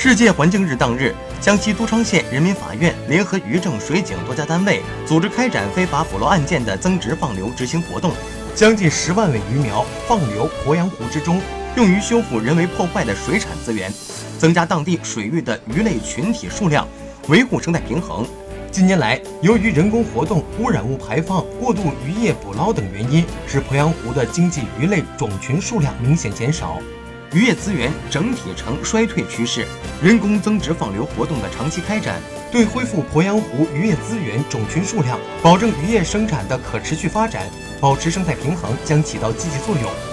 世界环境日当日，江西都昌县人民法院联合渔政、水警多家单位，组织开展非法捕捞案件的增值放流执行活动，将近十万尾鱼苗放流鄱阳湖之中，用于修复人为破坏的水产资源，增加当地水域的鱼类群体数量，维护生态平衡。近年来，由于人工活动、污染物排放、过度渔业捕捞等原因，使鄱阳湖的经济鱼类种群数量明显减少，渔业资源整体呈衰退趋势。人工增殖放流活动的长期开展，对恢复鄱阳湖渔业资源种群数量、保证渔业生产的可持续发展、保持生态平衡将起到积极作用。